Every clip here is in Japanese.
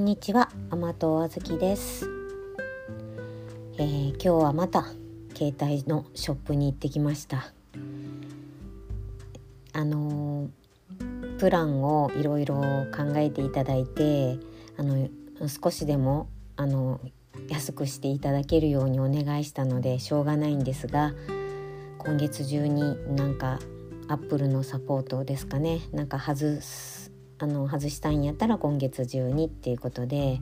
んにちは甘党あずきです、えー、今日はまた携帯のショップに行ってきました。あのー、プランをいろいろ考えていただいてあの少しでもあの安くしていただけるようにお願いしたのでしょうがないんですが今月中になんかアップルのサポートですかねなんか外すあの外したいんやったら今月中にっていうことで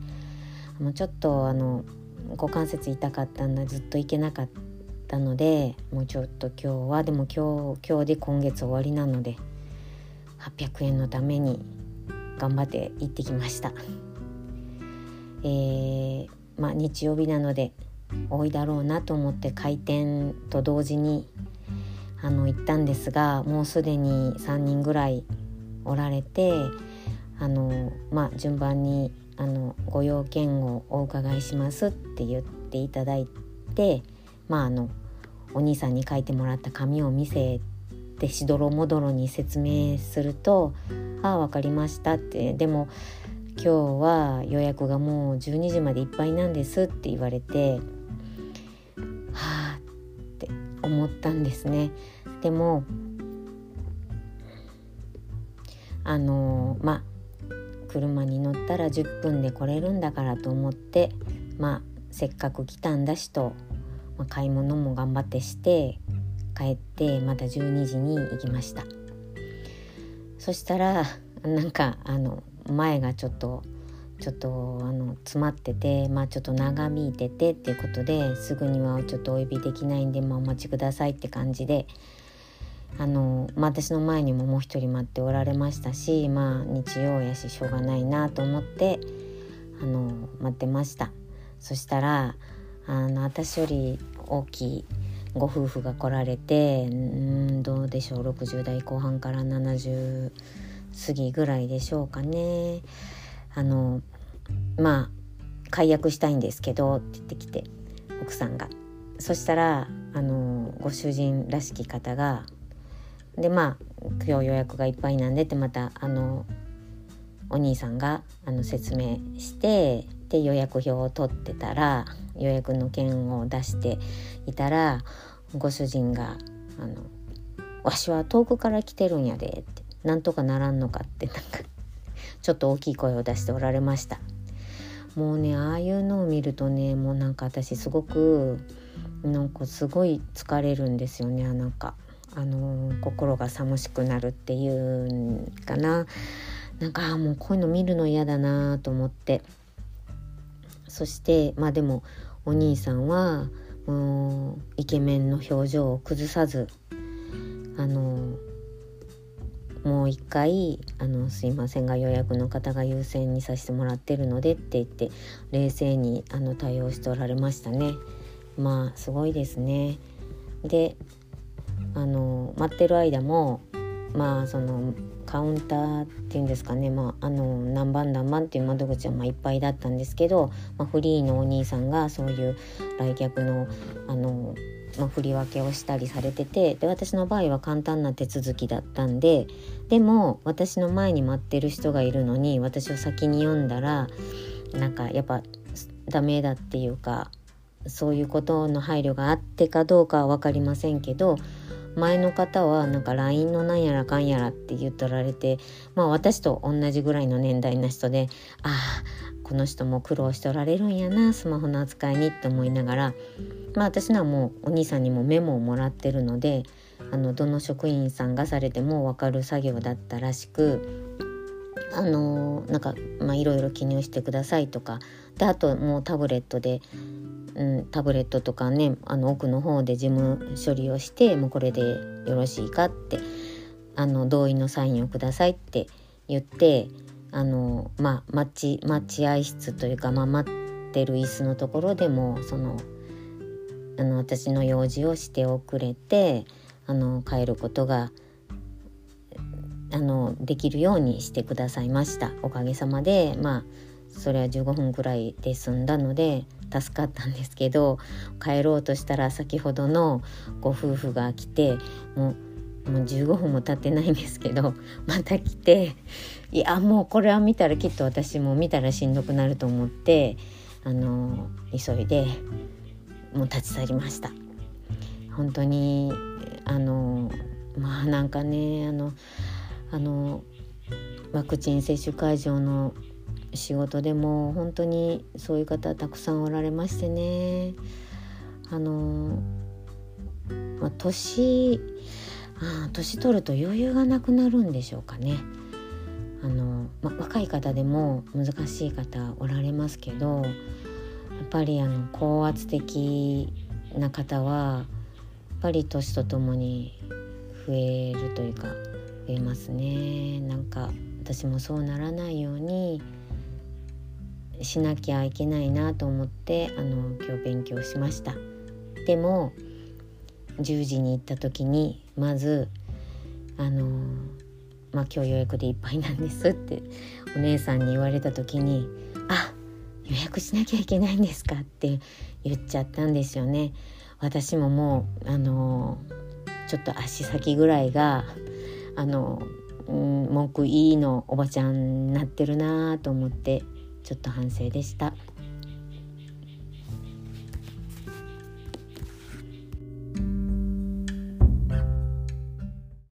もうちょっとあの股関節痛かったんだずっと行けなかったのでもうちょっと今日はでも今日今日で今月終わりなので800円のために頑張って行ってきました。えー、まあ、日曜日なので多いだろうなと思って開店と同時にあの行ったんですがもうすでに3人ぐらいおられてあの、まあ、順番にあのご用件をお伺いしますって言っていただいて、まあ、あのお兄さんに書いてもらった紙を見せてしどろもどろに説明すると「ああ分かりました」ってでも今日は予約がもう12時までいっぱいなんですって言われてはあって思ったんですね。でもあのまあ車に乗ったら10分で来れるんだからと思ってまあせっかく来たんだしと、まあ、買い物も頑張ってして帰ってまた12時に行きました。そしたらなんかあの前がちょっとちょっとあの詰まっててまあちょっと長引いててっていうことですぐにはちょっとお呼びできないんで、まあ、お待ちくださいって感じであの、私の前にももう一人待っておられましたしまあ日曜やししょうがないなと思ってあの待ってました。そしたらあの私より大きいご夫婦が来られてうんどうでしょう60代後半から70過ぎぐらいでしょうかね。あのまあ解約したいんですけどって言ってきて奥さんが。そしたらあのご主人らしき方がでまあ今日予約がいっぱいなんでってまたあのお兄さんがあの説明してで予約表を取ってたら予約の件を出していたらご主人が「あのわしは遠くから来てるんやで」って「なんとかならんのか」ってなんかちょっと大きい声を出しておられました。もうねああいうのを見るとねもうなんか私すごくなんかすごい疲れるんですよねなんかあの心が寂しくなるっていうんかななんかもうこういうの見るの嫌だなと思ってそしてまあでもお兄さんはもうイケメンの表情を崩さずあのもう一回あの「すいませんが予約の方が優先にさせてもらってるので」って言って冷静にあの対応しておられましたね。まあすごいですね。であの待ってる間もまあそのカウンターっていうんですかね、まあ、あの何番何番っていう窓口はまいっぱいだったんですけど、まあ、フリーのお兄さんがそういう来客のあの、まあ、振り分けをしたりされててで私の場合は簡単な手続きだったんででも私の前に待ってる人がいるのに私を先に読んだらなんかやっぱダメだっていうかそういうことの配慮があってかどうかは分かりませんけど前の方はなんか LINE のなんやらかんやらって言っとられてまあ私と同じぐらいの年代の人でああこの人も苦労しておられるんやなスマホの扱いにって思いながらまあ私のはもうお兄さんにもメモをもらってるのであのどの職員さんがされても分かる作業だったらしくあのなんかいろいろ記入してくださいとかであともうタブレットでうん、タブレットとかねあの奥の方で事務処理をしてもうこれでよろしいかってあの同意のサインをくださいって言ってあの、まあ、待ち待合室というか、まあ、待ってる椅子のところでもそのあの私の用事をしておくれてあの帰ることがあのできるようにしてくださいました。おかげさまでまあそれは15分くらいで済んだので助かったんですけど帰ろうとしたら先ほどのご夫婦が来てもうもう15分も経ってないんですけどまた来ていやもうこれは見たらきっと私も見たらしんどくなると思ってあの急いでもう立ち去りました。本当にあのまあなんかねあのあのワクチン接種会場の仕事でも本当にそういう方たくさんおられましてねあの、まあ、年あ年取ると余裕がなくなるんでしょうかね。あのま、若い方でも難しい方おられますけどやっぱりあの高圧的な方はやっぱり年とともに増えるというか増えますねなんか私もそうならないようにしなきゃいけないなと思ってあの今日勉強しました。でも10時に行った時にまずあのまあ今日予約でいっぱいなんですってお姉さんに言われた時にあ予約しなきゃいけないんですか？って言っちゃったんですよね。私ももうあのちょっと足先ぐらいがあの、うん、文句いいのおばちゃんになってるなと思ってちょっと反省でした。